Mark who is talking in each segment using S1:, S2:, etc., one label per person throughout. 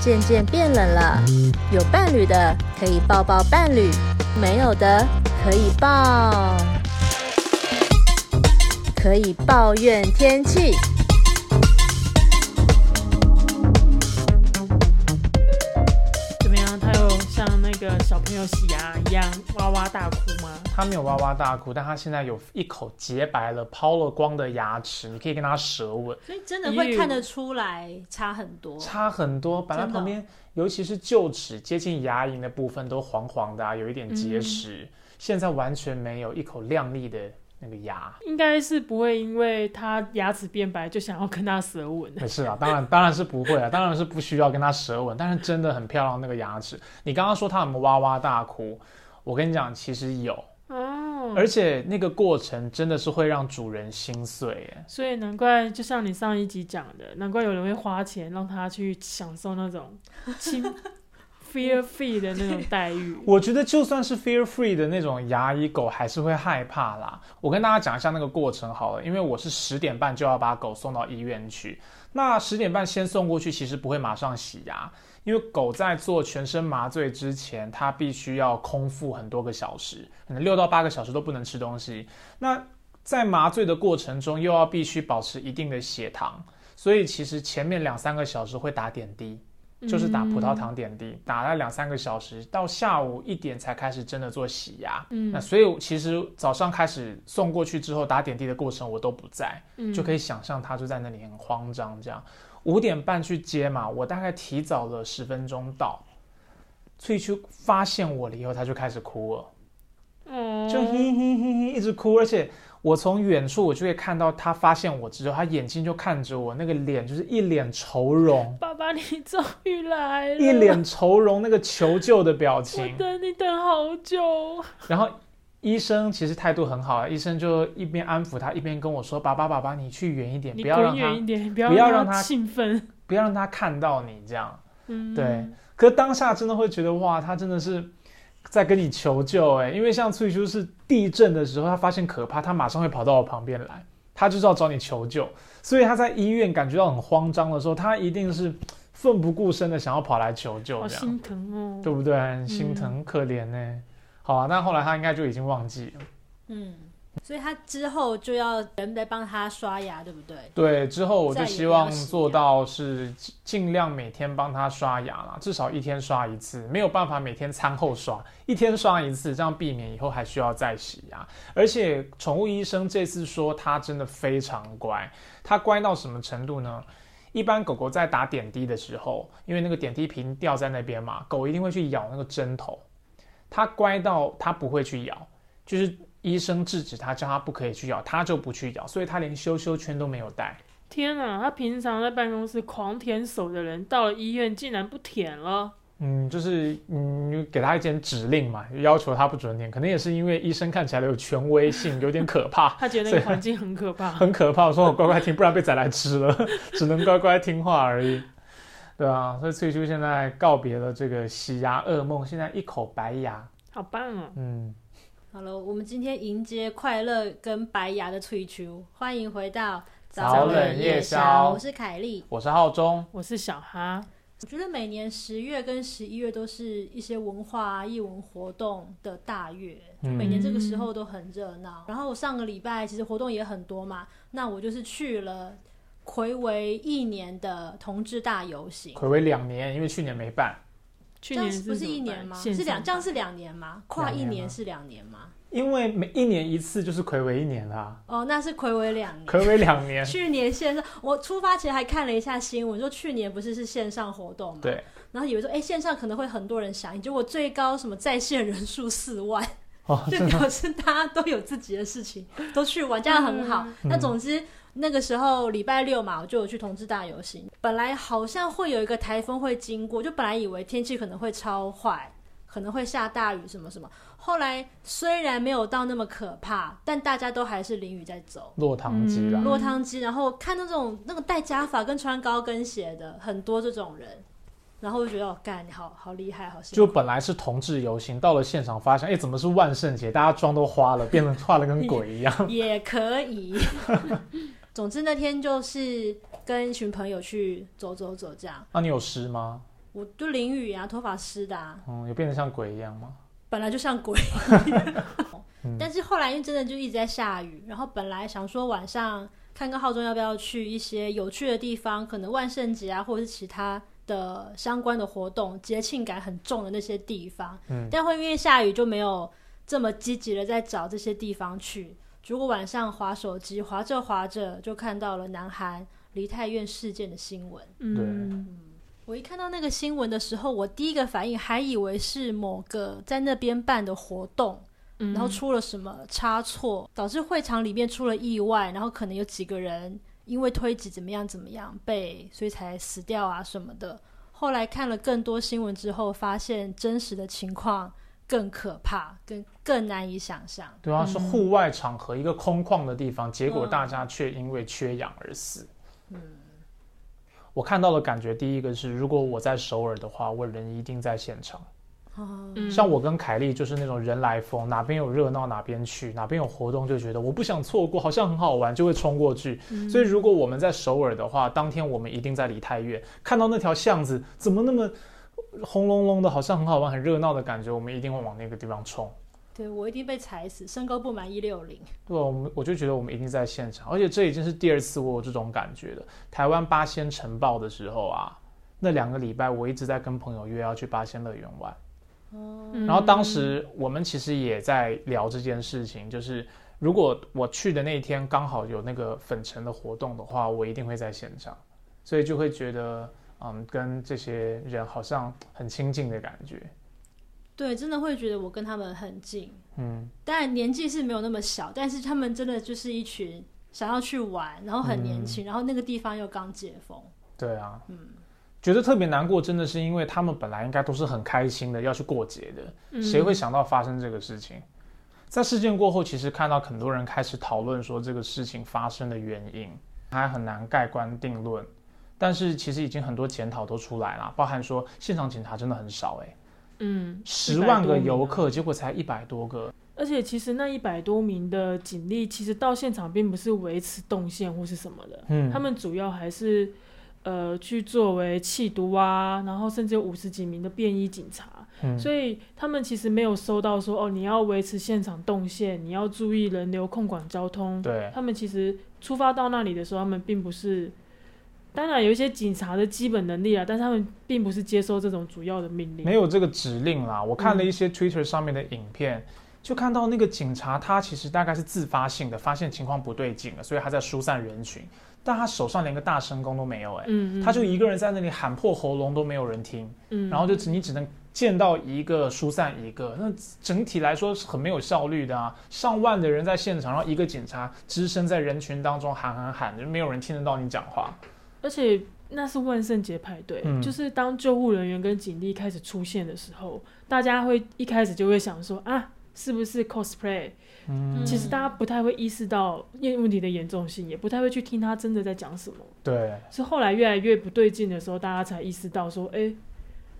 S1: 渐渐变冷了，有伴侣的可以抱抱伴侣，没有的可以抱，可以抱怨天气。
S2: 小朋友洗牙一样哇哇大哭吗？
S3: 他没有哇哇大哭，但他现在有一口洁白了、抛了光的牙齿，你可以跟他舌吻，
S4: 所以真的会看得出来差很多，
S3: 差很多。本来旁边，尤其是臼齿接近牙龈的部分都黄黄的啊，有一点结石，嗯、现在完全没有，一口亮丽的。那个牙
S2: 应该是不会，因为他牙齿变白就想要跟他舌吻。
S3: 没事啊，当然 当然是不会啊，当然是不需要跟他舌吻。但是真的很漂亮那个牙齿。你刚刚说他有没有哇哇大哭？我跟你讲，其实有哦，而且那个过程真的是会让主人心碎耶。
S2: 所以难怪，就像你上一集讲的，难怪有人会花钱让他去享受那种亲。Fear free 的那种待遇，
S3: 我觉得就算是 fear free 的那种牙医狗，还是会害怕啦。我跟大家讲一下那个过程好了，因为我是十点半就要把狗送到医院去。那十点半先送过去，其实不会马上洗牙，因为狗在做全身麻醉之前，它必须要空腹很多个小时，可能六到八个小时都不能吃东西。那在麻醉的过程中，又要必须保持一定的血糖，所以其实前面两三个小时会打点滴。就是打葡萄糖点滴，嗯、打了两三个小时，到下午一点才开始真的做洗牙。嗯，那所以其实早上开始送过去之后打点滴的过程我都不在，嗯、就可以想象他就在那里很慌张这样。五点半去接嘛，我大概提早了十分钟到，翠秋发现我了以后，他就开始哭了，嗯，就嘿嘿嘿嘿一直哭，而且。我从远处，我就会看到他发现我之后，他眼睛就看着我，那个脸就是一脸愁容。
S2: 爸爸，你终于来了！
S3: 一脸愁容，那个求救的表情。
S2: 我等你等好久。
S3: 然后医生其实态度很好，医生就一边安抚他，一边跟我说：“爸爸，爸爸，你去远一点，不要让他
S2: 不要让他兴奋，
S3: 不要让他看到你这样。”嗯，对。可是当下真的会觉得哇，他真的是。在跟你求救哎，因为像翠秋是地震的时候，他发现可怕，他马上会跑到我旁边来，他就是要找你求救。所以他在医院感觉到很慌张的时候，他一定是奋不顾身的想要跑来求救，这样。好
S2: 心疼哦，
S3: 对不对？很心疼，嗯、可怜呢。好啊，但后来他应该就已经忘记了。
S4: 嗯。所以他之后就要人来帮他刷牙，对不对？
S3: 对，之后我就希望做到是尽量每天帮他刷牙啦，至少一天刷一次，没有办法每天餐后刷，一天刷一次，这样避免以后还需要再洗牙。而且宠物医生这次说他真的非常乖，他乖到什么程度呢？一般狗狗在打点滴的时候，因为那个点滴瓶掉在那边嘛，狗一定会去咬那个针头，他乖到他不会去咬，就是。医生制止他，叫他不可以去咬，他就不去咬，所以他连羞羞圈都没有带。
S2: 天啊，他平常在办公室狂舔手的人，到了医院竟然不舔了。
S3: 嗯，就是嗯，给他一点指令嘛，要求他不准舔，可能也是因为医生看起来有权威性，有点可怕。
S2: 他觉得那个环境很可怕，
S3: 很可怕。我说我乖乖听，不然被宰来吃了，只能乖乖听话而已。对啊，所以翠秋现在告别了这个洗牙噩梦，现在一口白牙，
S2: 好棒哦。嗯。
S4: 好了，我们今天迎接快乐跟白牙的翠秋，欢迎回到
S3: 早冷夜宵。
S4: 我是凯莉，
S3: 我是浩中，
S2: 我是小哈。
S4: 我觉得每年十月跟十一月都是一些文化艺文活动的大月，嗯、每年这个时候都很热闹。然后我上个礼拜其实活动也很多嘛，那我就是去了魁违一年的同志大游行。
S3: 魁违两年，因为去年没办。
S2: 去年
S4: 不是一年吗？是两，这样是两年吗？跨一年是两年吗？
S3: 因为每一年一次就是睽违一年啦。
S4: 哦，那是睽违两年。
S3: 睽违两年。
S4: 去年线上，我出发前还看了一下新闻，说去年不是是线上活动嘛？
S3: 对。
S4: 然后以为说，哎，线上可能会很多人响应，结果最高什么在线人数四万，哦，就表示大家都有自己的事情，都去玩，这样很好。嗯、那总之。那个时候礼拜六嘛，我就有去同志大游行。本来好像会有一个台风会经过，就本来以为天气可能会超坏，可能会下大雨什么什么。后来虽然没有到那么可怕，但大家都还是淋雨在走。
S3: 落汤鸡啦，
S4: 落汤鸡。然后看那种那个戴假发跟穿高跟鞋的很多这种人，然后就觉得哦，干你好好厉害，好辛苦。
S3: 就本来是同志游行，到了现场发现，哎，怎么是万圣节？大家妆都花了，变成画的跟鬼一样。
S4: 也可以。总之那天就是跟一群朋友去走走走，这样。
S3: 那、啊、你有湿吗？
S4: 我就淋雨啊，头发湿的啊。
S3: 嗯，有变得像鬼一样吗？
S4: 本来就像鬼。但是后来因为真的就一直在下雨，然后本来想说晚上看看浩中要不要去一些有趣的地方，可能万圣节啊，或者是其他的相关的活动，节庆感很重的那些地方。嗯，但会因为下雨就没有这么积极的在找这些地方去。如果晚上划手机，划着划着就看到了南韩梨泰院事件的新闻。
S3: 嗯，
S4: 我一看到那个新闻的时候，我第一个反应还以为是某个在那边办的活动。然后出了什么差错，导致会场里面出了意外，然后可能有几个人因为推挤怎么样怎么样被，所以才死掉啊什么的。后来看了更多新闻之后，发现真实的情况更可怕，更更难以想象。
S3: 对啊，是户外场合，一个空旷的地方，结果大家却因为缺氧而死。嗯，我看到的感觉，第一个是，如果我在首尔的话，我人一定在现场。像我跟凯莉就是那种人来疯，哪边有热闹哪边去，哪边有活动就觉得我不想错过，好像很好玩就会冲过去。嗯、所以如果我们在首尔的话，当天我们一定在梨泰院看到那条巷子怎么那么轰隆隆的，好像很好玩很热闹的感觉，我们一定会往那个地方冲。
S4: 对，我一定被踩死，身高不满一六零。
S3: 对，我们我就觉得我们一定在现场，而且这已经是第二次我有这种感觉了。台湾八仙尘爆的时候啊，那两个礼拜我一直在跟朋友约要去八仙乐园玩。然后当时我们其实也在聊这件事情，就是如果我去的那一天刚好有那个粉尘的活动的话，我一定会在现场，所以就会觉得，嗯，跟这些人好像很亲近的感觉。
S4: 对，真的会觉得我跟他们很近。嗯，当然年纪是没有那么小，但是他们真的就是一群想要去玩，然后很年轻，嗯，然后那个地方又刚解封。
S3: 对啊，嗯。觉得特别难过，真的是因为他们本来应该都是很开心的要去过节的，谁会想到发生这个事情？在事件过后，其实看到很多人开始讨论说这个事情发生的原因，还很难盖棺定论。但是其实已经很多检讨都出来了，包含说现场警察真的很少，哎，嗯，十万个游客，结果才一百多个。
S2: 而且其实那一百多名的警力，其实到现场并不是维持动线或是什么的，嗯，他们主要还是。呃，去作为缉毒啊，然后甚至有五十几名的便衣警察，嗯，所以他们其实没有收到说哦，你要维持现场动线，你要注意人流控管交通。
S3: 对，
S2: 他们其实出发到那里的时候，他们并不是，当然有一些警察的基本能力啊，但是他们并不是接收这种主要的命令，
S3: 没有这个指令啦。我看了一些 Twitter 上面的影片，嗯，就看到那个警察他其实大概是自发性的发现情况不对劲了，所以他在疏散人群。但他手上连个大声公都没有，哎、嗯嗯，他就一个人在那里喊破喉咙都没有人听，嗯，然后就只你只能见到一个疏散一个，那整体来说是很没有效率的啊！上万的人在现场，然后一个警察只身在人群当中喊喊喊，就没有人听得到你讲话。
S2: 而且那是万圣节派对，嗯，就是当救护人员跟警力开始出现的时候，大家会一开始就会想说啊，是不是 cosplay？嗯，其实大家不太会意识到问题的严重性，也不太会去听他真的在讲什么。
S3: 对，
S2: 是后来越来越不对劲的时候，大家才意识到说，哎，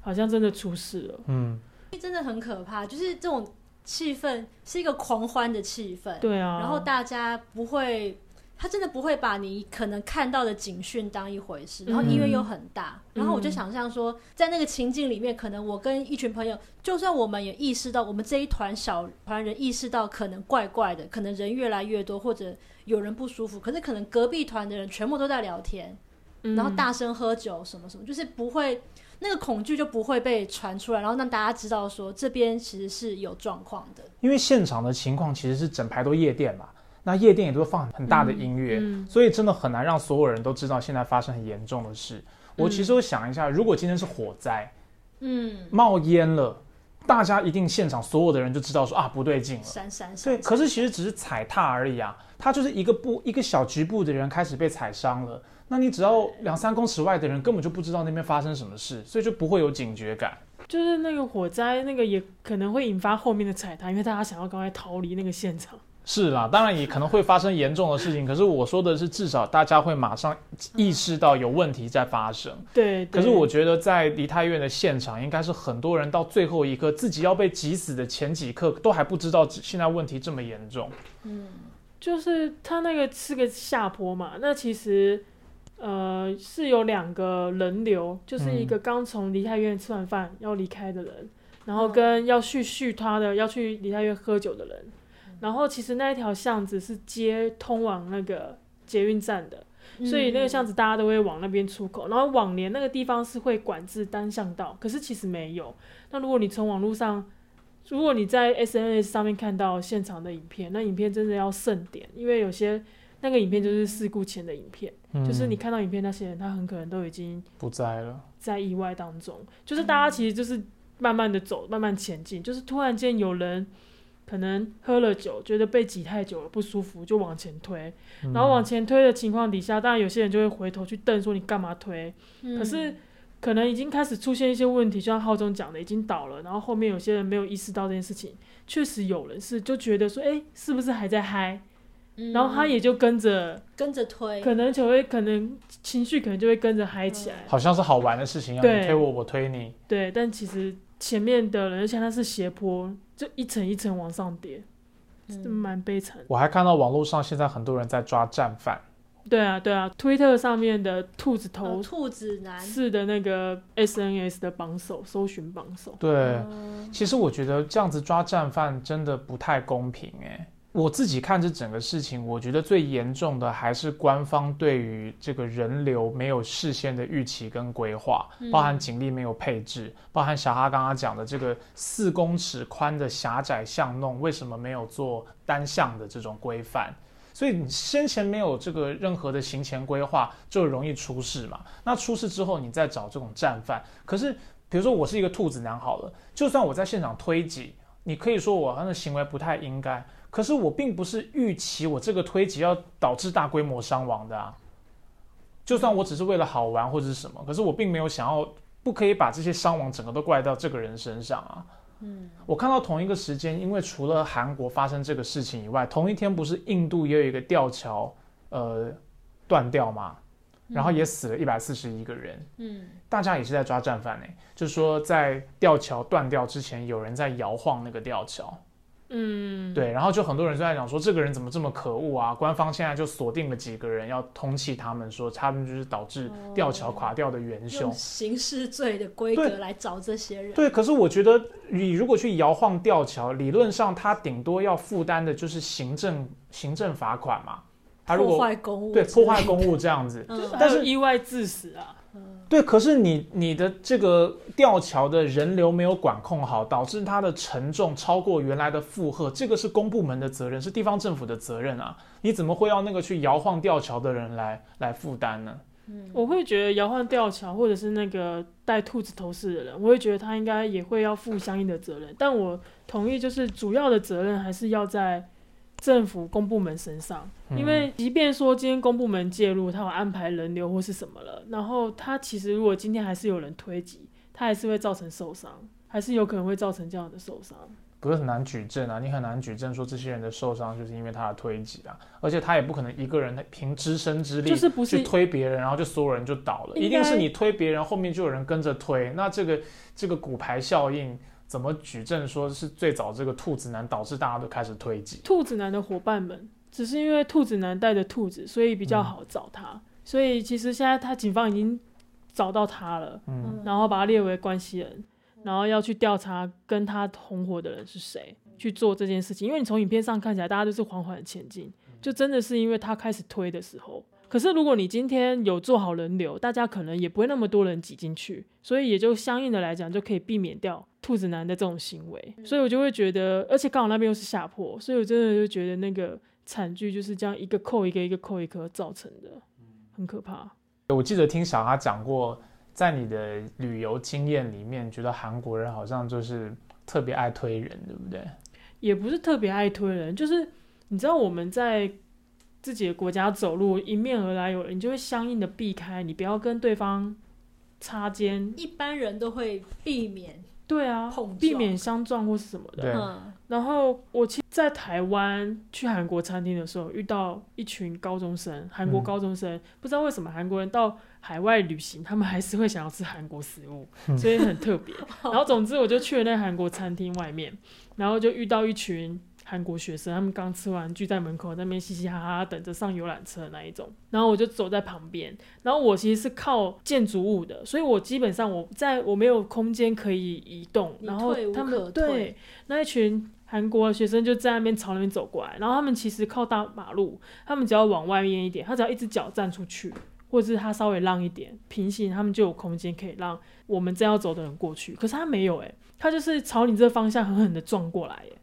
S2: 好像真的出事了。
S3: 嗯，
S4: 真的很可怕，就是这种气氛是一个狂欢的气氛。
S2: 对啊，
S4: 然后大家不会。他真的不会把你可能看到的警讯当一回事，然后医院又很大，嗯、然后我就想象说，在那个情境里面，可能我跟一群朋友，就算我们也意识到，我们这一团小团人意识到可能怪怪的，可能人越来越多，或者有人不舒服，可是可能隔壁团的人全部都在聊天，然后大声喝酒什么什么，就是不会那个恐惧就不会被传出来，然后让大家知道说这边其实是有状况的，
S3: 因为现场的情况其实是整排都夜店嘛。那夜店也都会放很大的音乐，嗯嗯，所以真的很难让所有人都知道现在发生很严重的事。我其实我想一下，如果今天是火灾，嗯，冒烟了，大家一定现场所有的人就知道说啊不对劲了，
S4: 闪闪闪。
S3: 对，可是其实只是踩踏而已啊，它就是一个部一个小局部的人开始被踩伤了，那你只要两三公尺外的人根本就不知道那边发生什么事，所以就不会有警觉感。
S2: 就是那个火灾，那个也可能会引发后面的踩踏，因为大家想要赶快逃离那个现场。
S3: 是啦，当然也可能会发生严重的事情。可是我说的是，至少大家会马上意识到有问题在发生。
S2: 对。
S3: 可是我觉得在梨泰院的现场，应该是很多人到最后一刻，自己要被挤死的前几刻，都还不知道现在问题这么严重。
S2: 嗯，就是他那个是个下坡嘛，那其实呃，是有两个人流，就是一个刚从梨泰院吃完饭要离开的人，嗯、然后跟要去续他的要去梨泰院喝酒的人，嗯、然后其实那一条巷子是接通往那个捷运站的，嗯、所以那个巷子大家都会往那边出口。然后往年那个地方是会管制单向道，可是其实没有。那如果你从网络上，如果你在 SNS 上面看到现场的影片，那影片真的要慎点，因为有些。那个影片就是事故前的影片，嗯、就是你看到影片那些人，他很可能都已经
S3: 不在了，
S2: 在意外当中。就是大家其实就是慢慢的走，慢慢前进。就是突然间有人可能喝了酒，觉得被挤太久了不舒服，就往前推。然后往前推的情况底下，当然有些人就会回头去瞪，说你干嘛推？嗯、可是可能已经开始出现一些问题，就像浩中讲的，已经倒了。然后后面有些人没有意识到这件事情，确实有人是就觉得说，哎，是不是还在嗨？然后他也就跟着
S4: 跟着推，
S2: 可能就会可能情绪可能就会跟着嗨起来，
S3: 好像是好玩的事情要，你推我，我推你。
S2: 对，但其实前面的人，而且他是斜坡，就一层一层往上叠，是蛮悲惨。
S3: 我还看到网络上现在很多人在抓战犯。
S2: 对啊，对啊，推特上面的兔子头，
S4: 兔子男
S2: 是的那个 SNS 的榜首，搜寻榜首。
S3: 对，其实我觉得这样子抓战犯真的不太公平哎。我自己看这整个事情，我觉得最严重的还是官方对于这个人流没有事先的预期跟规划，包含警力没有配置，嗯、包含小哈刚刚讲的这个四公尺宽的狭窄巷弄，为什么没有做单向的这种规范？所以你先前没有这个任何的行前规划，就容易出事嘛。那出事之后，你再找这种战犯。可是，比如说我是一个兔子男好了，就算我在现场推挤，你可以说我那个行为不太应该。可是我并不是预期我这个推挤要导致大规模伤亡的啊，就算我只是为了好玩或者是什么，可是我并没有想要，不可以把这些伤亡整个都怪到这个人身上啊。嗯，我看到同一个时间，因为除了韩国发生这个事情以外，同一天不是印度也有一个吊桥，呃，断掉嘛，然后也死了一百四十一个人。嗯，大家也是在抓战犯呢，就是说在吊桥断掉之前，有人在摇晃那个吊桥。嗯，对，然后就很多人就在讲说，这个人怎么这么可恶啊？官方现在就锁定了几个人要通缉他们，说他们就是导致吊桥垮掉的元凶，用
S4: 刑事罪的规格来找这些人。
S3: 对，可是我觉得你如果去摇晃吊桥，理论上他顶多要负担的就是行政行政罚款嘛。他如果
S4: 破坏公物，
S3: 对，破坏公务这样子，
S2: 嗯、但是意外致死啊。
S3: 对，可是你你的这个吊桥的人流没有管控好，导致它的承重超过原来的负荷，这个是公部门的责任，是地方政府的责任啊！你怎么会要那个去摇晃吊桥的人来来负担呢？
S2: 嗯，我会觉得摇晃吊桥或者是那个戴兔子头饰的人，我会觉得他应该也会要负相应的责任。但我同意，就是主要的责任还是要在。政府公部门身上，因为即便说今天公部门介入，他有安排人流或是什么了，然后他其实如果今天还是有人推挤，他还是会造成受伤，还是有可能会造成这样的受伤。
S3: 不是很难举证啊，你很难举证说这些人的受伤就是因为他的推挤啊，而且他也不可能一个人凭只身之力就是不去推别人，然后就所有人就倒了，一定是你推别人，后面就有人跟着推，那这个这个骨牌效应。怎么举证说是最早这个兔子男导致大家都开始推挤？
S2: 兔子男的伙伴们只是因为兔子男带着兔子，所以比较好找他。嗯、所以其实现在他警方已经找到他了，嗯，然后把他列为关系人，然后要去调查跟他同伙的人是谁，去做这件事情。因为你从影片上看起来，大家都是缓缓前进，就真的是因为他开始推的时候。可是如果你今天有做好人流，大家可能也不会那么多人挤进去，所以也就相应的来讲就可以避免掉兔子男的这种行为。所以我就会觉得，而且刚好那边又是下坡，所以我真的就觉得那个惨剧就是这样一个扣一个，一个扣一个造成的，很可怕。
S3: 我记得听小哈讲过，在你的旅游经验里面，觉得韩国人好像就是特别爱推人，对不对？
S2: 也不是特别爱推人，就是你知道我们在。自己的国家走路，迎面而来有人，你就会相应的避开，你不要跟对方擦肩。
S4: 一般人都会避免，
S2: 对啊，避免相撞或是什么的。
S3: 对
S2: 然后我其实在台湾去韩国餐厅的时候，遇到一群高中生，韩国高中生，嗯、不知道为什么韩国人到海外旅行，他们还是会想要吃韩国食物，所以很特别。然后总之我就去了那韩国餐厅外面，然后就遇到一群。韩国学生，他们刚吃完聚在门口那边嘻嘻哈哈等着上游览车那一种。然后我就走在旁边，然后我其实是靠建筑物的，所以我基本上我在我没有空间可以移动。然后他们对那一群韩国的学生就在那边朝那边走过来，然后他们其实靠大马路，他们只要往外面一点，他只要一只脚站出去。或者是他稍微让一点平行，他们就有空间可以让我们正要走的人过去。可是他没有诶、欸，他就是朝你这个方向狠狠的撞过来诶、欸。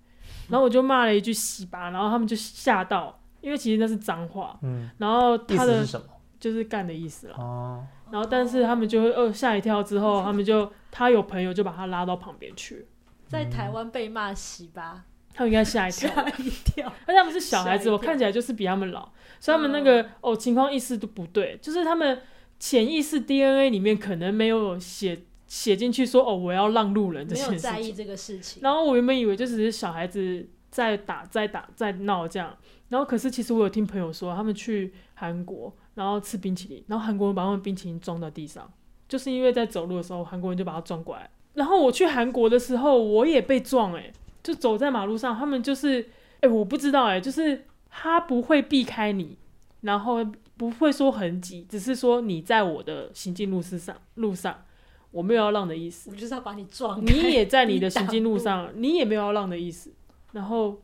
S2: 然后我就骂了一句“西巴”，然后他们就吓到，因为其实那是脏话。嗯。然后他的是就是干的意思了。哦。然后但是他们就会哦吓一跳，之后他们就他有朋友就把他拉到旁边去。
S4: 在台湾被骂“西巴”，
S2: 他们应该吓一跳。吓一跳。而且他们是小孩子，我看起来就是比他们老。所以他们那个哦，情况意识都不对，就是他们潜意识 DNA 里面可能没有写写进去说哦，我要让路人这些事情，没有
S4: 在意这个事情。
S2: 然后我原本以为就只是小孩子在打、在打、在闹这样，然后可是其实我有听朋友说，他们去韩国，然后吃冰淇淋，然后韩国人把他们冰淇淋撞到地上，就是因为在走路的时候，韩国人就把他撞过来。然后我去韩国的时候，我也被撞哎、欸，就走在马路上，他们就是哎、欸，我不知道哎、欸，就是。他不会避开你，然后不会说很挤，只是说你在我的行进路上，路上我没有要让的意思。
S4: 我就是要把你撞。
S2: 你也在你的行进路上，你，也没有要让的意思，然后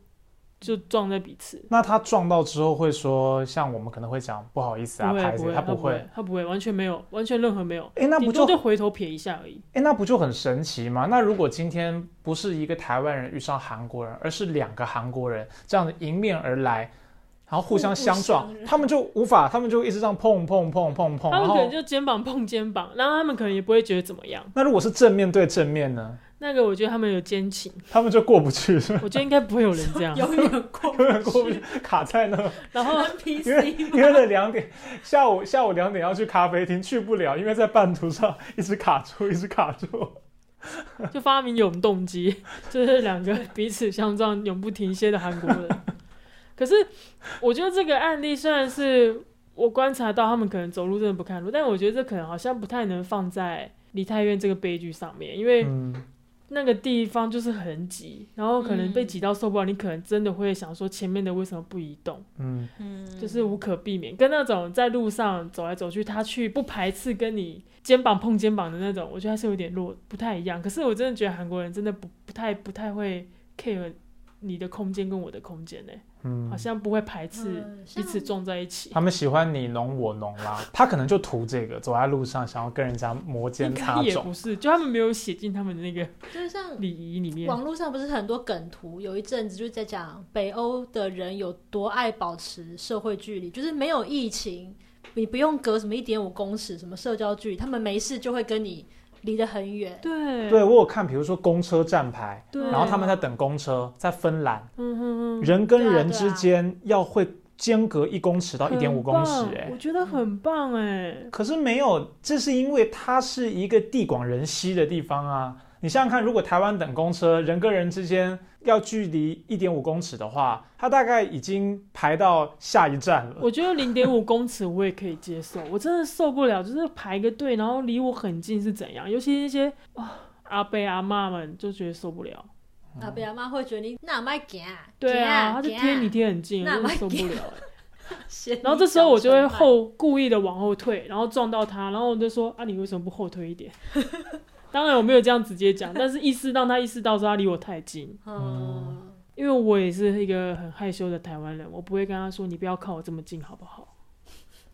S2: 就撞在彼此。
S3: 那他撞到之后会说，像我们可能会讲不好意思啊，
S2: 不会，不会，
S3: 他不会，
S2: 他不会，完全没有，完全任何没有。
S3: 哎，那不就
S2: 就回头瞥一下而已。
S3: 哎，那不就很神奇吗？那如果今天不是一个台湾人遇上韩国人，而是两个韩国人这样子迎面而来。然后互相相撞，他们就无法，他们就一直这样碰碰碰碰碰，
S2: 他们可能就肩膀碰肩膀，然后他们可能也不会觉得怎么样。
S3: 那如果是正面对正面呢？
S2: 那个我觉得他们有奸情，
S3: 他们就过不去。
S2: 我觉得应该不会有人这样，
S4: 永远过不去，
S3: 永远过不去，卡在那。
S2: 然后
S3: 因为因为了两点，下午下午两点要去咖啡厅，去不了，因为在半途上一直卡住，一直卡住。
S2: 就发明永动机，就是两个彼此相撞、永不停歇的韩国人。可是，我觉得这个案例虽然是我观察到他们可能走路真的不看路，但我觉得这可能好像不太能放在梨泰院这个悲剧上面，因为那个地方就是很挤，然后可能被挤到受不了，你可能真的会想说前面的为什么不移动？嗯嗯，就是无可避免，跟那种在路上走来走去，他去不排斥跟你肩膀碰肩膀的那种，我觉得还是有点弱，不太一样。可是我真的觉得韩国人真的不不太不太会 care 你的空间跟我的空间呢、欸。嗯，好像不会排斥彼此撞在一起。
S3: 他们喜欢你侬我侬啦，他可能就图这个，走在路上想要跟人家摩肩擦踵。
S2: 也不是，就他们没有写进他们的那个，
S4: 就是像
S2: 礼仪里面。
S4: 网络上不是很多梗图，有一阵子就是在讲北欧的人有多爱保持社会距离，就是没有疫情，你不用隔什么一点五公尺什么社交距离，他们没事就会跟你。离得很远，
S2: 对，
S3: 对我有看，比如说公车站牌，然后他们在等公车，在芬兰，嗯哼哼，人跟人之间要会间隔一公尺到一点五公尺，哎，
S2: 我觉得很棒，哎，
S3: 可是没有，这是因为它是一个地广人稀的地方啊。你想想看，如果台湾等公车，人跟人之间要距离一点五公尺的话，它大概已经排到下一站了。
S2: 我觉得零点五公尺我也可以接受，我真的受不了，就是排个队，然后离我很近是怎样？尤其那些阿伯阿妈们就觉得受不了。
S4: 阿伯阿妈会觉得你那麦近，
S2: 对啊，他就贴你贴很近，我真的受不了。然后这时候我就会后故意的往后退，然后撞到他，然后我就说啊，你为什么不后退一点？当然我没有这样直接讲，但是意识让他意识到说他离我太近，嗯，因为我也是一个很害羞的台湾人，我不会跟他说你不要靠我这么近好不好？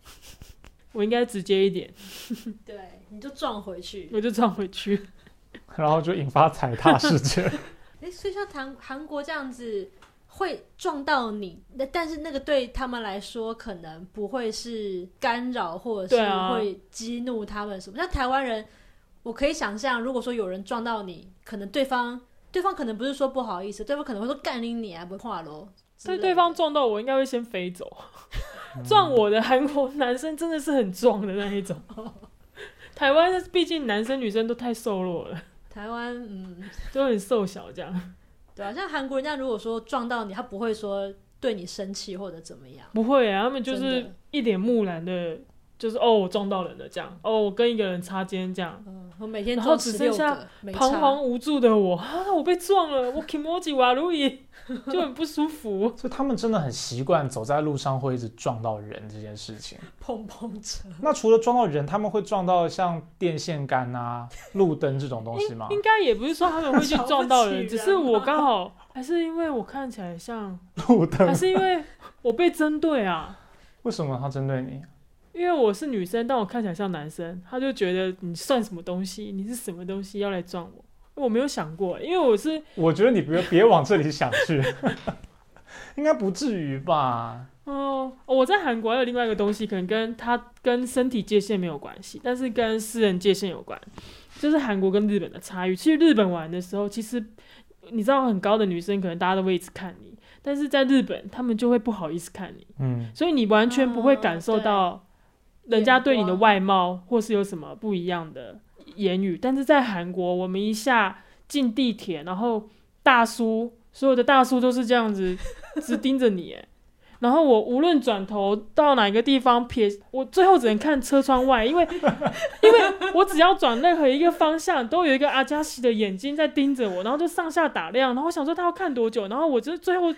S2: 我应该直接一点，
S4: 对，你就撞回去，
S2: 我就撞回去，
S3: 然后就引发踩踏事件。
S4: 哎、欸，所以像韩韩国这样子会撞到你，那但是那个对他们来说可能不会是干扰，或者是会激怒他们什么？像台湾人。我可以想象，如果说有人撞到你，可能对方对方可能不是说不好意思，对方可能会说干你你啊，不会话喽。
S2: 所以对方撞到我，应该会先飞走。撞我的韩国男生真的是很壮的那一种。台湾毕竟男生女生都太瘦弱了。
S4: 台湾嗯，
S2: 都很瘦小这样。
S4: 对啊，像韩国人家如果说撞到你，他不会说对你生气或者怎么样。
S2: 不会啊，他们就是一脸木然的。就是哦，我撞到人了这样。哦，我跟一个人擦肩这样。
S4: 嗯，我每天
S2: 然后只剩下彷徨无助的我啊，我被撞了，我 kimoji 瓦路易。就很不舒服。
S3: 所以他们真的很习惯走在路上会一直撞到人这件事情。
S4: 碰碰车。
S3: 那除了撞到人，他们会撞到像电线杆啊、路灯这种东西吗？
S2: 应该也不是说他们会去 撞到人，人只是我刚好还是因为我看起来像
S3: 路灯，
S2: 还是因为我被针对啊？
S3: 为什么他针对你？
S2: 因为我是女生，但我看起来像男生，他就觉得你算什么东西？你是什么东西要来撞我？我没有想过，因为我是……
S3: 我觉得你别别往这里想去，应该不至于吧？
S2: 哦，我在韩国还有另外一个东西，可能跟他跟身体界限没有关系，但是跟私人界限有关，就是韩国跟日本的差异。其实日本玩的时候，其实你知道，很高的女生可能大家都会一直看你，但是在日本，他们就会不好意思看你，嗯，所以你完全不会感受到。人家对你的外貌或是有什么不一样的言语，但是在韩国，我们一下进地铁，然后大叔所有的大叔都是这样子直盯着你，哎，然后我无论转头到哪个地方撇，我最后只能看车窗外，因为 因为我只要转任何一个方向，都有一个阿加西的眼睛在盯着我，然后就上下打量，然后我想说他要看多久，然后我就最后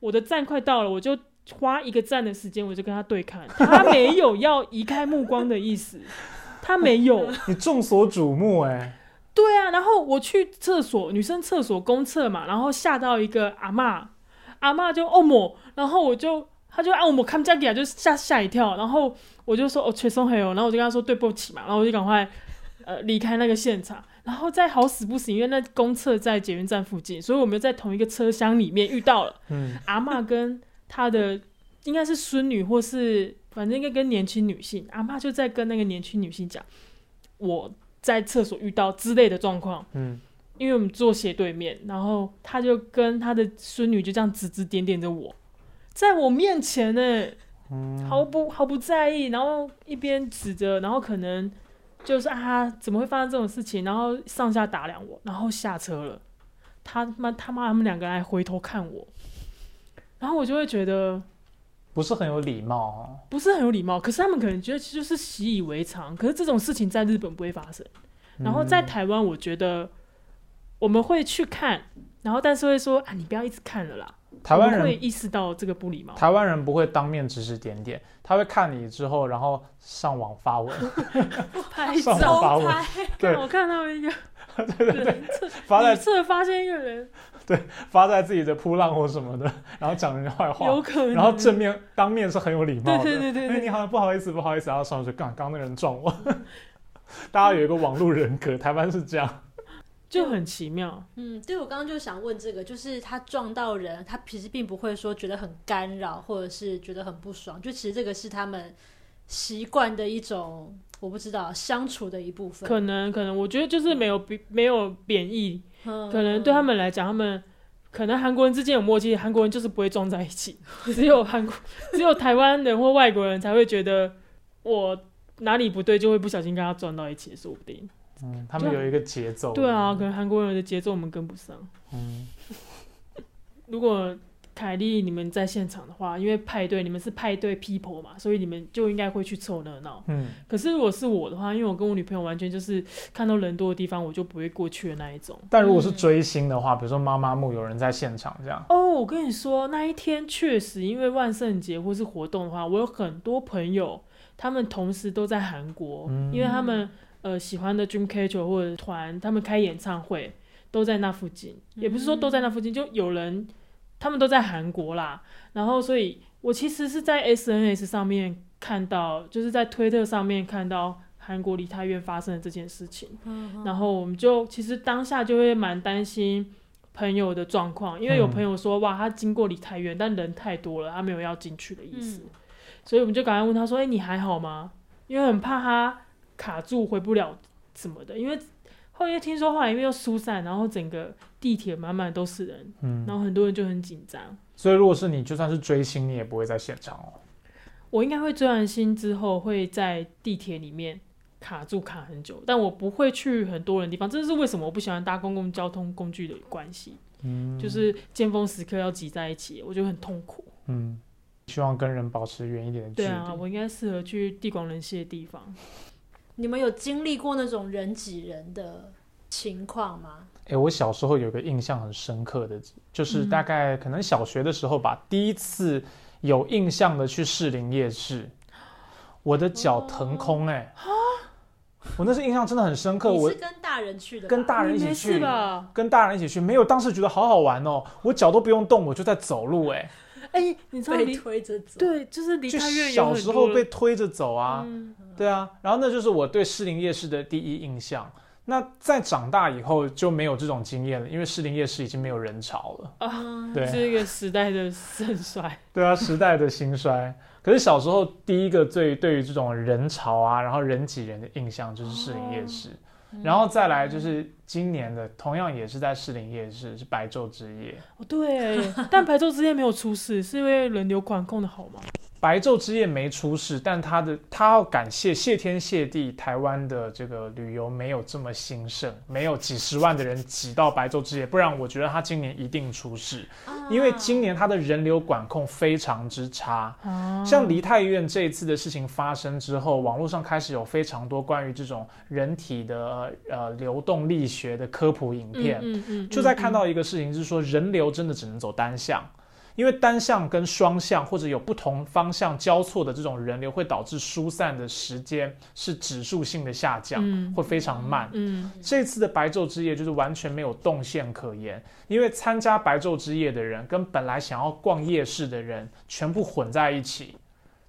S2: 我的站快到了，我就。花一个站的时间，我就跟他对看，他没有要移开目光的意思，他没有。
S3: 你众所瞩目哎。
S2: 对啊，然后我去厕所，女生厕所公厕嘛，然后吓到一个阿嬷，阿嬷就哦莫，然后我就他就按我看这样就吓吓一跳，然后我就说哦缺松黑哦，然后我就跟他说对不起嘛，然后我就赶快呃离开那个现场，然后再好死不死，因为那公厕在捷运站附近，所以我们在同一个车厢里面遇到了，嗯，阿嬷跟。他的应该是孙女，或是反正应该跟年轻女性，阿妈就在跟那个年轻女性讲，我在厕所遇到之类的状况。嗯，因为我们坐斜对面，然后他就跟他的孙女就这样指指点点着我，在我面前呢，毫不毫不在意，然后一边指着，然后可能就是啊，怎么会发生这种事情？然后上下打量我，然后下车了，他妈他妈他们两个还回头看我。然后我就会觉得
S3: 不是很有礼貌哦，
S2: 不是很有礼貌。可是他们可能觉得其实就是习以为常。可是这种事情在日本不会发生。然后在台湾，我觉得我们会去看，然后但是会说啊，你不要一直看了啦。台湾人会意识到这个不礼貌。
S3: 台湾人不会当面指指点点，他会看你之后，然后上网发文，
S2: 拍照发文。对，我看到一个，
S3: 对对对，发在
S2: 测发现一个人。
S3: 对，发在自己的噗浪或什么的，然后讲人家坏话，
S2: 有可能。
S3: 然后正面当面是很有礼貌的，
S2: 对对对对。
S3: 哎，你好，不好意思，不好意思，然后上去刚刚那个人撞我。大家有一个网络人格，台湾是这样，
S2: 就很奇妙。
S4: 嗯，对，我刚刚就想问这个，就是他撞到人，他其实并不会说觉得很干扰，或者是觉得很不爽，就其实这个是他们习惯的一种，我不知道相处的一部分。
S2: 可能，可能，我觉得就是没有贬，没有贬义。可能对他们来讲，他们可能韩国人之间有默契，韩国人就是不会撞在一起。只有韩国，只有台湾人或外国人才会觉得我哪里不对，就会不小心跟他撞到一起，说不定。
S3: 嗯，他们有一个节奏。
S2: 对啊，可能韩国人的节奏我们跟不上。嗯，如果。凯莉，你们在现场的话，因为派对，你们是派对 people 嘛，所以你们就应该会去凑热闹。嗯。可是如果是我的话，因为我跟我女朋友完全就是看到人多的地方，我就不会过去的那一种。
S3: 但如果是追星的话，嗯、比如说妈妈木有人在现场这样。
S2: 哦，我跟你说，那一天确实因为万圣节或是活动的话，我有很多朋友，他们同时都在韩国，嗯、因为他们呃喜欢的 Dream Catcher 或者团，他们开演唱会都在那附近，也不是说都在那附近，就有人。他们都在韩国啦，然后所以我其实是在 SNS 上面看到，就是在推特上面看到韩国梨泰院发生的这件事情，嗯、然后我们就其实当下就会蛮担心朋友的状况，因为有朋友说、嗯、哇，他经过梨泰院，但人太多了，他没有要进去的意思，嗯、所以我们就赶快问他说，哎、欸，你还好吗？因为很怕他卡住回不了什么的，因为。后面听说后来因为又疏散，然后整个地铁满满都是人，嗯，然后很多人就很紧张。
S3: 所以如果是你，就算是追星，你也不会在现场哦。
S2: 我应该会追完星之后会在地铁里面卡住卡很久，但我不会去很多人的地方。这是为什么我不喜欢搭公共交通工具的关系。嗯，就是尖峰时刻要挤在一起，我觉得很痛苦。
S3: 嗯，希望跟人保持远一点的距离。对
S2: 啊，我应该适合去地广人稀的地方。
S4: 你们有经历过那种人挤人的情况吗？
S3: 哎、欸，我小时候有个印象很深刻的，就是大概可能小学的时候吧，嗯、第一次有印象的去士林夜市，我的脚腾空哎、欸，哦、我那是印象真的很深刻。我是
S4: 跟大人去的，
S3: 跟大人一起去吧，跟大人一起去，没有当时觉得好好玩哦，我脚都不用动，我就在走路哎、欸。
S2: 哎、欸，你知道
S4: 被推着走，
S2: 对，就是离太远。
S3: 小时候被推着走啊，嗯、对啊，然后那就是我对士林夜市的第一印象。那在长大以后就没有这种经验了，因为士林夜市已经没有人潮了啊。对，
S2: 是一个时代的盛衰。
S3: 对啊，时代的兴衰。可是小时候第一个最对于这种人潮啊，然后人挤人的印象就是士林夜市。哦然后再来就是今年的，同样也是在士林夜市，是白昼之夜。
S2: 哦，对，但白昼之夜没有出事，是因为人流管控的好吗？
S3: 白昼之夜没出事，但他的他要感谢谢天谢地，台湾的这个旅游没有这么兴盛，没有几十万的人挤到白昼之夜，不然我觉得他今年一定出事，啊、因为今年他的人流管控非常之差。啊、像梨泰院这一次的事情发生之后，网络上开始有非常多关于这种人体的呃流动力学的科普影片，就在看到一个事情，就是说人流真的只能走单向。因为单向跟双向或者有不同方向交错的这种人流，会导致疏散的时间是指数性的下降，嗯、会非常慢。嗯，这次的白昼之夜就是完全没有动线可言，因为参加白昼之夜的人跟本来想要逛夜市的人全部混在一起。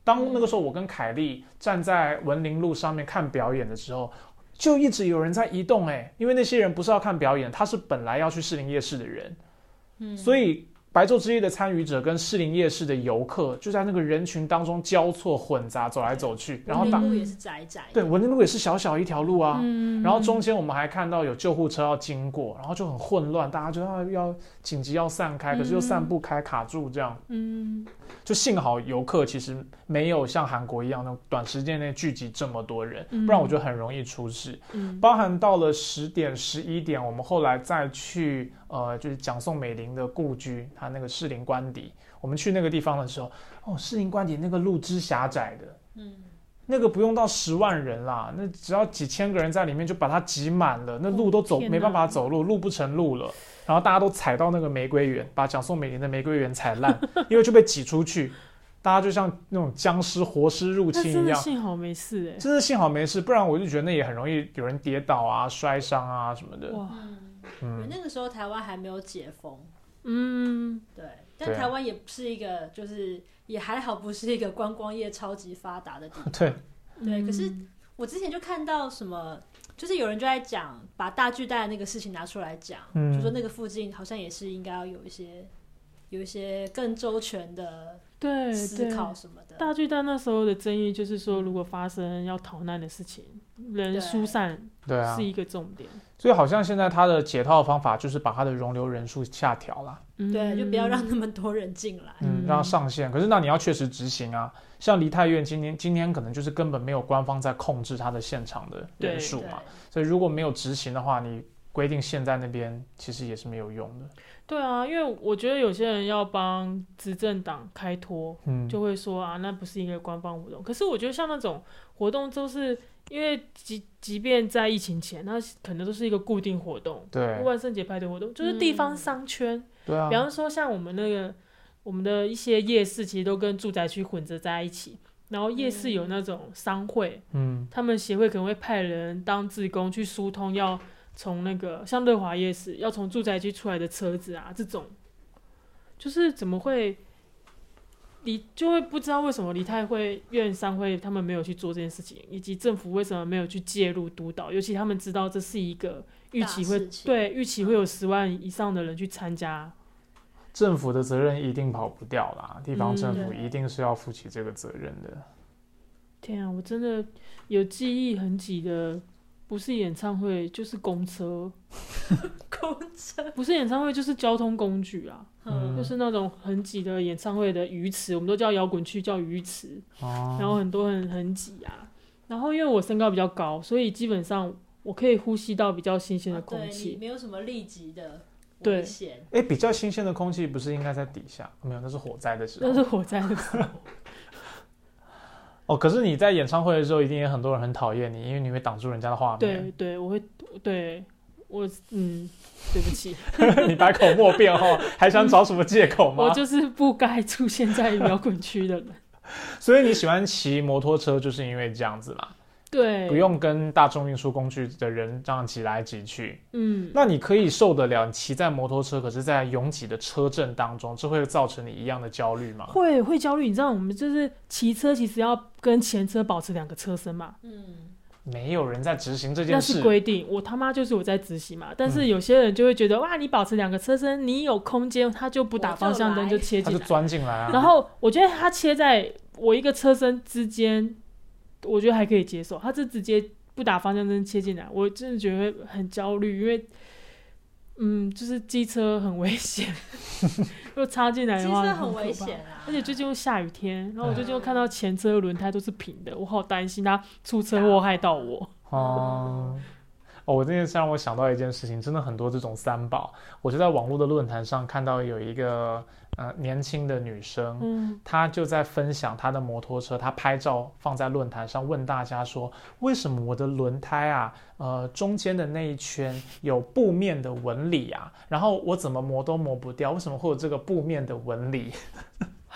S3: 当那个时候我跟凯莉站在文林路上面看表演的时候，就一直有人在移动哎，因为那些人不是要看表演，他是本来要去士林夜市的人，嗯，所以。白昼之夜的参与者跟士林夜市的游客就在那个人群当中交错混杂走来走去，然后
S4: 文林路也是窄窄，
S3: 对，文林路也是小小一条路啊，嗯、然后中间我们还看到有救护车要经过，然后就很混乱，大家就要要紧急要散开，可是又散不开，卡住这样，嗯，就幸好游客其实没有像韩国一样那短时间内聚集这么多人，不然我觉得很容易出事，嗯、包含到了十点十一点，我们后来再去。呃，就是蒋宋美龄的故居，他那个士林官邸，我们去那个地方的时候，哦，士林官邸那个路之狭窄的，嗯，那个不用到十万人啦，那只要几千个人在里面就把它挤满了，那路都走、哦、没办法走路，路不成路了，然后大家都踩到那个玫瑰园，把蒋宋美龄的玫瑰园踩烂，因为就被挤出去，大家就像那种僵尸活尸入侵一样，
S2: 幸好没事哎，
S3: 真的幸好没事，不然我就觉得那也很容易有人跌倒啊、摔伤啊什么的。哇
S4: 嗯，那个时候台湾还没有解封，嗯，对，但台湾也不是一个，就是也还好，不是一个观光业超级发达的地方，
S3: 对，
S4: 对。可是我之前就看到什么，就是有人就在讲，把大巨蛋那个事情拿出来讲，嗯，就说那个附近好像也是应该要有一些，有一些更周全的。
S2: 对，
S4: 思考什么的。
S2: 大巨蛋那时候的争议就是说，如果发生要逃难的事情，人疏散，对啊，是一个重点。
S3: 所以好像现在他的解套方法就是把他的容留人数下调了，
S4: 对，就不要让那么多人进来，
S3: 嗯，让上限。可是那你要确实执行啊，像梨泰院今天今天可能就是根本没有官方在控制他的现场的人数嘛，所以如果没有执行的话，你规定现在那边其实也是没有用的。
S2: 对啊，因为我觉得有些人要帮执政党开脱，嗯，就会说啊，那不是一个官方活动。可是我觉得像那种活动，都是因为即即便在疫情前，那可能都是一个固定活动，对，万圣节派对活动，就是地方商圈，对啊、嗯。比方说像我们那个我们的一些夜市，其实都跟住宅区混着在一起。然后夜市有那种商会，嗯，他们协会可能会派人当志工去疏通要。从那个像乐华夜市要从住宅区出来的车子啊，这种就是怎么会，你就会不知道为什么梨泰院商会他们没有去做这件事情，以及政府为什么没有去介入督导，尤其他们知道这是一个预期会对预期会有十万以上的人去参加，
S3: 政府的责任一定跑不掉啦，地方政府一定是要负起这个责任的。
S2: 嗯、天啊，我真的有记忆很挤的。不是演唱会就是公车，
S4: 公车
S2: 不是演唱会就是交通工具啊，嗯、就是那种很挤的演唱会的鱼池，我们都叫摇滚区，叫鱼池，哦、然后很多人很挤啊。然后因为我身高比较高，所以基本上我可以呼吸到比较新鲜的空气，
S4: 啊、没有什么立即的危险。
S3: 对，哎，比较新鲜的空气不是应该在底下？没有，那是火灾的时候。
S2: 那是火灾的时候。
S3: 哦，可是你在演唱会的时候，一定也很多人很讨厌你，因为你会挡住人家的画面。
S2: 对对，我会对，我嗯，对不起，
S3: 你百口莫辩哦，还想找什么借口吗？
S2: 我就是不该出现在摇滚区的人。
S3: 所以你喜欢骑摩托车，就是因为这样子嘛？
S2: 对，
S3: 不用跟大众运输工具的人这样挤来挤去。
S2: 嗯，
S3: 那你可以受得了你骑在摩托车，可是在拥挤的车阵当中，这会造成你一样的焦虑吗？
S2: 会，会焦虑。你知道我们就是骑车，其实要跟前车保持两个车身嘛。
S4: 嗯，
S3: 没有人在执行这件事。
S2: 那是规定，我他妈就是我在执行嘛。但是有些人就会觉得，嗯、哇，你保持两个车身，你有空间，他就不打方向灯就切进来，
S3: 他就钻进来啊。
S2: 然后我觉得他切在我一个车身之间。我觉得还可以接受，他是直接不打方向灯切进来，我真的觉得很焦虑，因为，嗯，就是机车很危险，如果插进来的话，
S4: 机车很危险啊！
S2: 而且最近又下雨天，然后我最近又看到前车轮胎都是平的，我好担心他出车祸害到我。
S3: 哦，哦，我这件事让我想到一件事情，真的很多这种三宝，我就在网络的论坛上看到有一个。呃，年轻的女生，嗯，她就在分享她的摩托车，她拍照放在论坛上，问大家说，为什么我的轮胎啊，呃，中间的那一圈有布面的纹理啊，然后我怎么磨都磨不掉，为什么会有这个布面的纹理？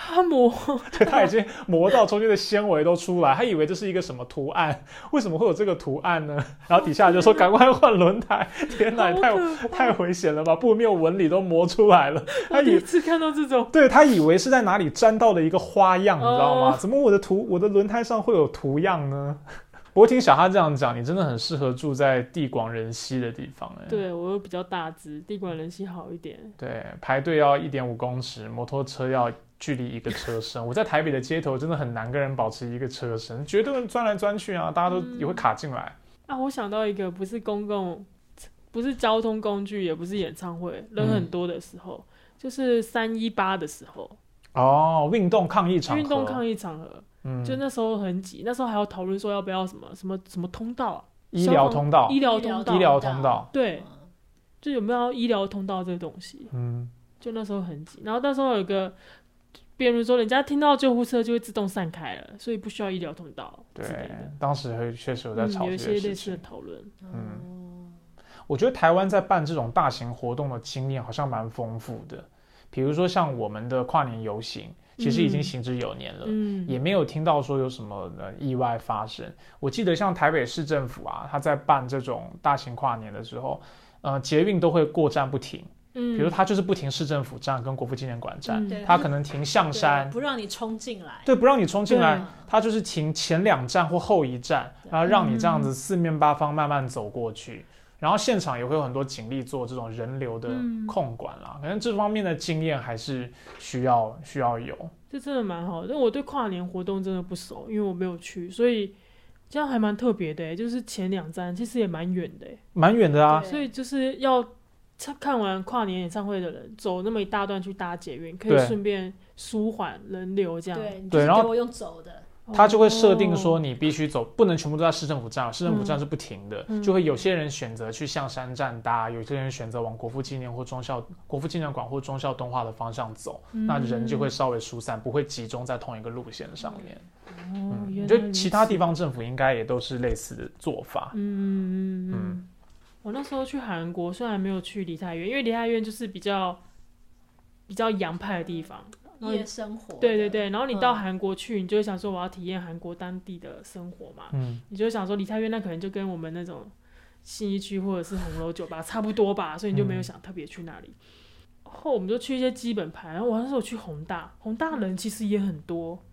S2: 他磨，
S3: 对，他已经磨到中间的纤维都出来，他以为这是一个什么图案？为什么会有这个图案呢？然后底下就说 赶快换轮胎！天哪，太太危险了吧！布面纹理都磨出来了。他
S2: 第一次看到这种，
S3: 对，他以为是在哪里沾到了一个花样，你知道吗？怎么我的图我的轮胎上会有图样呢？不过听小哈这样讲，你真的很适合住在地广人稀的地方哎。
S2: 对，我又比较大只，地广人稀好一点。
S3: 对，排队要一点五公尺，摩托车要距离一个车身。我在台北的街头真的很难跟人保持一个车身，绝对钻来钻去啊，大家都也会卡进来。
S2: 嗯。啊，我想到一个，不是公共，不是交通工具，也不是演唱会，人很多的时候，嗯、就是三一八的时候。
S3: 哦，运动抗议场合。运
S2: 动抗议场合。嗯，就那时候很挤，那时候还要讨论说要不要什么什么什么通道啊，
S3: 医疗通道，
S2: 医疗通道，
S3: 医疗通道，
S2: 对，就有没有医疗通道这个东西？嗯，就那时候很挤，然后那时候有一个辩论说，人家听到救护车就会自动散开了，所以不需要医疗通道。
S3: 对，当时会确实有在吵
S2: 一些类似的讨论。
S3: 嗯，我觉得台湾在办这种大型活动的经验好像蛮丰富的，比如说像我们的跨年游行。其实已经行之有年了，嗯，也没有听到说有什么的意外发生。我记得像台北市政府啊，他在办这种大型跨年的时候，呃，捷运都会过站不停，嗯，比如他就是不停市政府站跟国父纪念馆站，他可能停象山，
S4: 不让你冲进来，
S3: 对，不让你冲进来，他就是停前两站或后一站，然后让你这样子四面八方慢慢走过去。然后现场也会有很多警力做这种人流的控管啦，反正、嗯、这方面的经验还是需要需要有。
S2: 这真的蛮好的，因为我对跨年活动真的不熟，因为我没有去，所以这样还蛮特别的。就是前两站其实也蛮远的，
S3: 蛮远的啊。
S2: 所以就是要看完跨年演唱会的人走那么一大段去搭捷运，可以顺便舒缓人流这样。
S4: 对，对，然后我用走的。
S3: 他就会设定说，你必须走，不能全部都在市政府站，市政府站是不停的，嗯、就会有些人选择去象山站搭，有些人选择往国父纪念或中校国父纪念馆或中校动画的方向走，嗯、那人就会稍微疏散，不会集中在同一个路线上面。嗯，我觉得其他地方政府应该也都是类似的做法。嗯
S2: 嗯嗯。我那时候去韩国，虽然没有去梨泰院，因为梨泰院就是比较比较洋派的地方。
S4: 夜生活，
S2: 对对对，然后你到韩国去，嗯、你就会想说我要体验韩国当地的生活嘛，嗯，你就会想说梨泰院那可能就跟我们那种信义区或者是红楼酒吧差不多吧，所以你就没有想特别去那里。嗯、后我们就去一些基本盘，然后我那时候去宏大，宏大人其实也很多，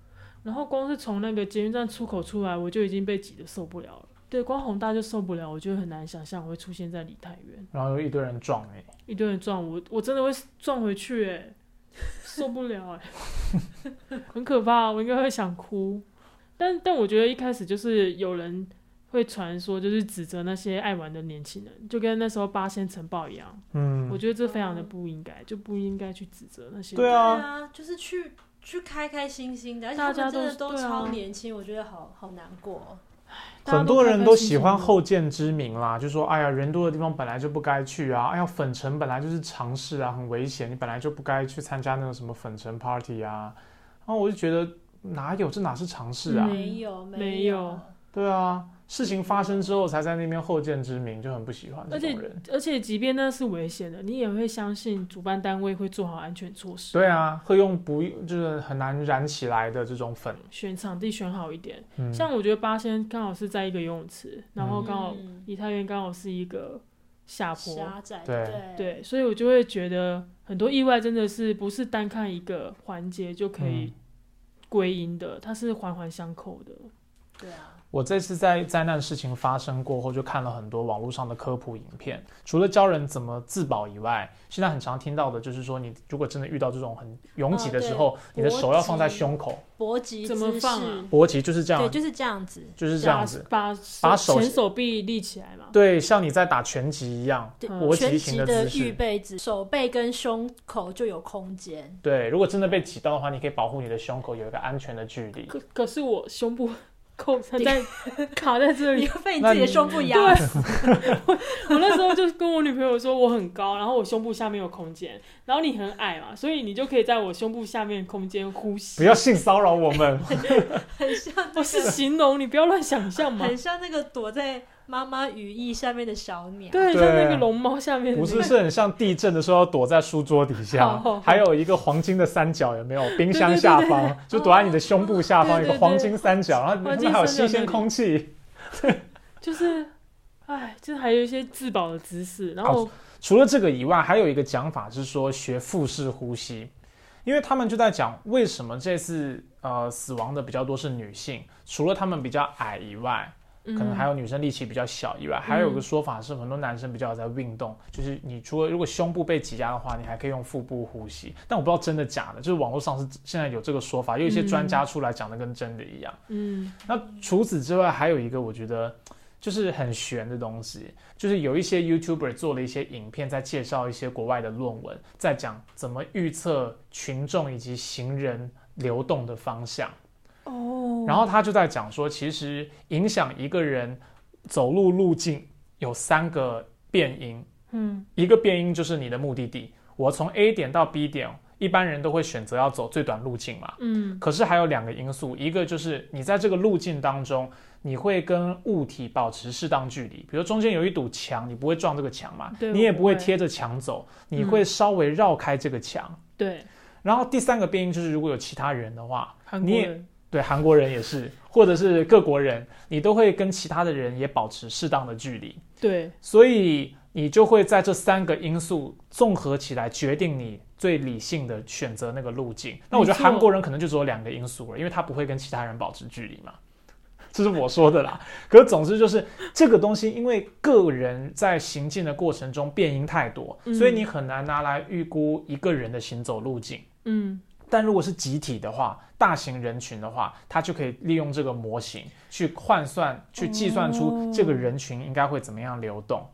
S2: 然后光是从那个捷运站出口出来，我就已经被挤得受不了了。对，光宏大就受不了，我就很难想象我会出现在梨泰院，
S3: 然后有一堆人撞你，
S2: 一堆人撞我，我真的会撞回去哎。受不了哎、欸，很可怕，我应该会想哭。但但我觉得一开始就是有人会传说，就是指责那些爱玩的年轻人，就跟那时候八仙城堡一样。嗯，我觉得这非常的不应该，就不应该去指责那些。
S3: 对啊，
S4: 就是去去开开心心的，而且他们真的都超年轻，我觉得好好难过。
S3: 很多人都喜欢后见之明啦，就说哎呀，人多的地方本来就不该去啊，哎呀，粉尘本来就是常事啊，很危险，你本来就不该去参加那个什么粉尘 party 啊。然后我就觉得哪有，这哪是常事啊？
S4: 没有，
S2: 没有。
S3: 对啊，事情发生之后才在那边后见之明，就很不喜欢这种人。
S2: 而且，而且即便那是危险的，你也会相信主办单位会做好安全措施。
S3: 对啊，会用不就是很难燃起来的这种粉，
S2: 选场地选好一点。嗯、像我觉得八仙刚好是在一个游泳池，然后刚好梨泰院刚好是一个下坡，
S4: 嗯、
S2: 对对，所以我就会觉得很多意外真的是不是单看一个环节就可以归因的，嗯、它是环环相扣的。
S4: 对啊。
S3: 我这次在灾难事情发生过后，就看了很多网络上的科普影片。除了教人怎么自保以外，现在很常听到的就是说，你如果真的遇到这种很拥挤的时候，哦、你的手要放在胸口。
S4: 搏击
S2: 怎么放啊？
S3: 搏击就是这样，
S4: 对，就是这样子，
S3: 就是这样子，
S2: 把把手前手臂立起来嘛。
S3: 对，像你在打拳击一样，搏击型的姿势。
S4: 的预备姿，手背跟胸口就有空间。
S3: 对，如果真的被挤到的话，你可以保护你的胸口有一个安全的距离。
S2: 可可是我胸部。扣在 卡在
S4: 这里，被你自己的胸部压死。
S2: 我 我那时候就跟我女朋友说我很高，然后我胸部下面有空间，然后你很矮嘛，所以你就可以在我胸部下面空间呼吸。
S3: 不要性骚扰我们，
S4: 很像、那个。
S2: 我是形容，你不要乱想象嘛。
S4: 很像那个躲在。妈妈羽翼下面的小鸟，
S2: 对，像那个龙猫下面的，
S3: 不是，是很像地震的时候躲在书桌底下，还有一个黄金的三角，有没有？冰箱下方就躲在你的胸部下方一个黄金三角，然后里面还有新鲜空气，
S2: 就是，哎，就是还有一些自保的姿势。然后
S3: 除了这个以外，还有一个讲法是说学腹式呼吸，因为他们就在讲为什么这次呃死亡的比较多是女性，除了她们比较矮以外。可能还有女生力气比较小以外，嗯、还有一个说法是很多男生比较在运动，嗯、就是你除了如果胸部被挤压的话，你还可以用腹部呼吸。但我不知道真的假的，就是网络上是现在有这个说法，有一些专家出来讲的跟真的一样。嗯，那除此之外，还有一个我觉得就是很玄的东西，就是有一些 YouTuber 做了一些影片，在介绍一些国外的论文，在讲怎么预测群众以及行人流动的方向。哦，然后他就在讲说，其实影响一个人走路路径有三个变因。嗯，一个变因就是你的目的地，我从 A 点到 B 点，一般人都会选择要走最短路径嘛。嗯，可是还有两个因素，一个就是你在这个路径当中，你会跟物体保持适当距离，比如中间有一堵墙，你不会撞这个墙嘛，对你也不会贴着墙走，你会稍微绕开这个墙。对，然后第三个变因就是如果有其他人的话，你也。对，韩国人也是，或者是各国人，你都会跟其他的人也保持适当的距离。
S2: 对，
S3: 所以你就会在这三个因素综合起来，决定你最理性的选择那个路径。那我觉得韩国人可能就只有两个因素了，因为他不会跟其他人保持距离嘛。这是我说的啦。可是总之就是这个东西，因为个人在行进的过程中变因太多，嗯、所以你很难拿来预估一个人的行走路径。嗯。但如果是集体的话，大型人群的话，他就可以利用这个模型去换算、去计算出这个人群应该会怎么样流动。哦、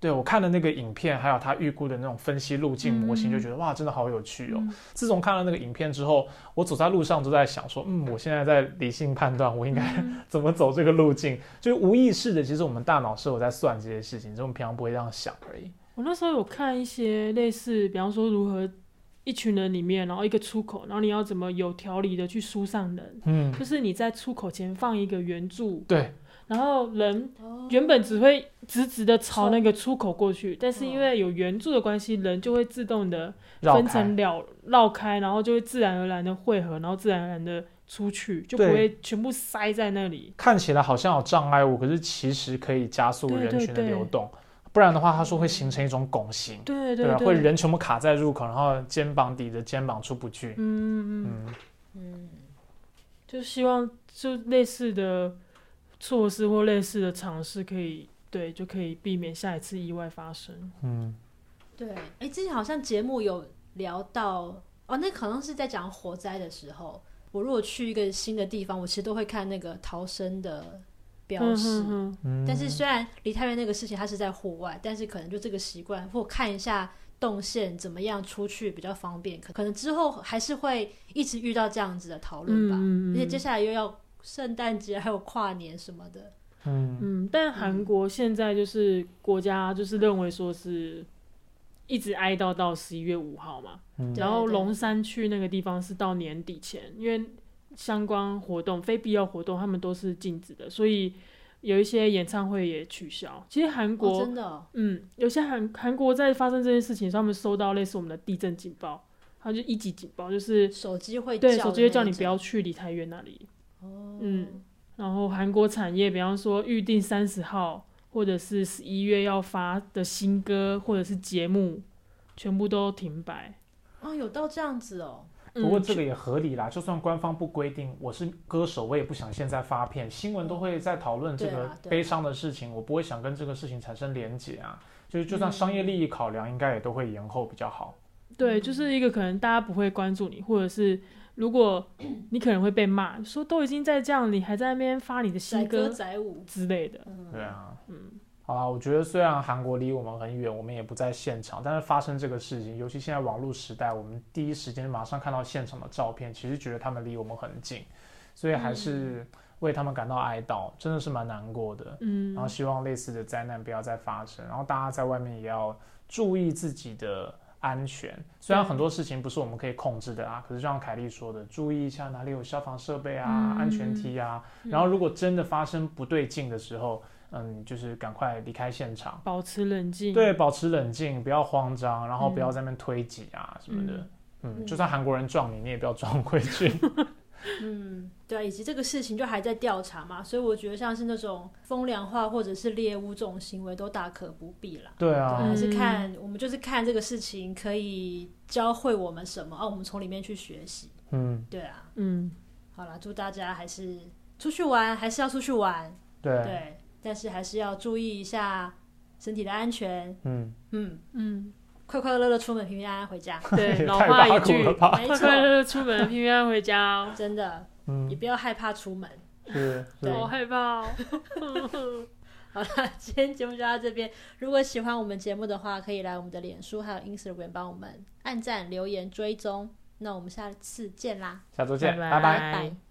S3: 对，我看了那个影片，还有他预估的那种分析路径模型，就觉得、嗯、哇，真的好有趣哦。嗯、自从看了那个影片之后，我走在路上都在想说，嗯，我现在在理性判断我应该 怎么走这个路径，就是无意识的，其实我们大脑是有在算这些事情，只是我们平常不会这样想而已。
S2: 我那时候有看一些类似，比方说如何。一群人里面，然后一个出口，然后你要怎么有条理的去疏散人？嗯，就是你在出口前放一个圆柱，
S3: 对，然后
S2: 人原本只会直直的朝那个出口过去，但是因为有圆柱的关系，人就会自动的分成了绕开，然后就会自然而然的汇合，然后自然而然的出去，就不会全部塞在那里。
S3: 看起来好像有障碍物，可是其实可以加速人群的流动。不然的话，他说会形成一种拱形，
S2: 对对对，
S3: 会人全部卡在入口，然后肩膀抵着肩膀出不去。
S2: 嗯嗯嗯，就希望就类似的措施或类似的尝试，可以对，就可以避免下一次意外发生。
S3: 嗯，
S4: 对，哎，之前好像节目有聊到哦，那可能是在讲火灾的时候，我如果去一个新的地方，我其实都会看那个逃生的。标识，但是虽然梨泰院那个事情它是在户外，但是可能就这个习惯，或看一下动线怎么样出去比较方便，可可能之后还是会一直遇到这样子的讨论吧。嗯、而且接下来又要圣诞节还有跨年什么的，
S2: 嗯。嗯。但韩国现在就是国家就是认为说是一直哀悼到十一月五号嘛，嗯、然后龙山区那个地方是到年底前，因为。相关活动、非必要活动，他们都是禁止的，所以有一些演唱会也取消。其实韩国、
S4: 哦、真的、哦，
S2: 嗯，有些韩韩国在发生这件事情，他们收到类似我们的地震警报，他就一级警报，就是
S4: 手机会
S2: 对手机会叫你不要去梨泰院那里。
S4: 哦，
S2: 嗯，然后韩国产业，比方说预定三十号或者是十一月要发的新歌或者是节目，全部都停摆。
S4: 哦，有到这样子哦。
S3: 不过这个也合理啦，就算官方不规定，我是歌手，我也不想现在发片，新闻都会在讨论这个悲伤的事情，我不会想跟这个事情产生连结啊。就是就算商业利益考量，应该也都会延后比较好。
S2: 对，就是一个可能大家不会关注你，或者是如果你可能会被骂，说都已经在这样，你还在那边发你的新歌
S4: 载舞
S2: 之类的。
S3: 对啊，嗯。好啦，我觉得虽然韩国离我们很远，我们也不在现场，但是发生这个事情，尤其现在网络时代，我们第一时间马上看到现场的照片，其实觉得他们离我们很近，所以还是为他们感到哀悼，真的是蛮难过的。嗯，然后希望类似的灾难不要再发生，然后大家在外面也要注意自己的安全。虽然很多事情不是我们可以控制的啊，可是就像凯莉说的，注意一下哪里有消防设备啊、安全梯啊，然后如果真的发生不对劲的时候。嗯，就是赶快离开现场，
S2: 保持冷静。
S3: 对，保持冷静，不要慌张，然后不要在那边推挤啊、嗯、什么的。嗯，嗯就算韩国人撞你，你也不要撞回去。
S4: 嗯，对啊，以及这个事情就还在调查嘛，所以我觉得像是那种风凉话或者是猎物这种行为都大可不必啦。
S3: 对啊，
S4: 对还是看、嗯、我们就是看这个事情可以教会我们什么啊，我们从里面去学习。
S3: 嗯，
S4: 对啊，
S2: 嗯，
S4: 好了，祝大家还是出去玩，还是要出去玩。
S3: 对
S4: 对。但是还是要注意一下身体的安全。嗯
S2: 嗯嗯，
S4: 快快乐乐出门，平平安安回家。
S2: 对，老话一句，快快乐乐出门，平平安安回家哦。
S4: 真的，嗯，也不要害怕出门。
S3: 是，
S2: 好害怕哦。
S4: 好了，今天节目就到这边。如果喜欢我们节目的话，可以来我们的脸书还有 Instagram 帮我们按赞、留言、追踪。那我们下次见啦！
S3: 下周见，拜拜。
S4: 拜拜。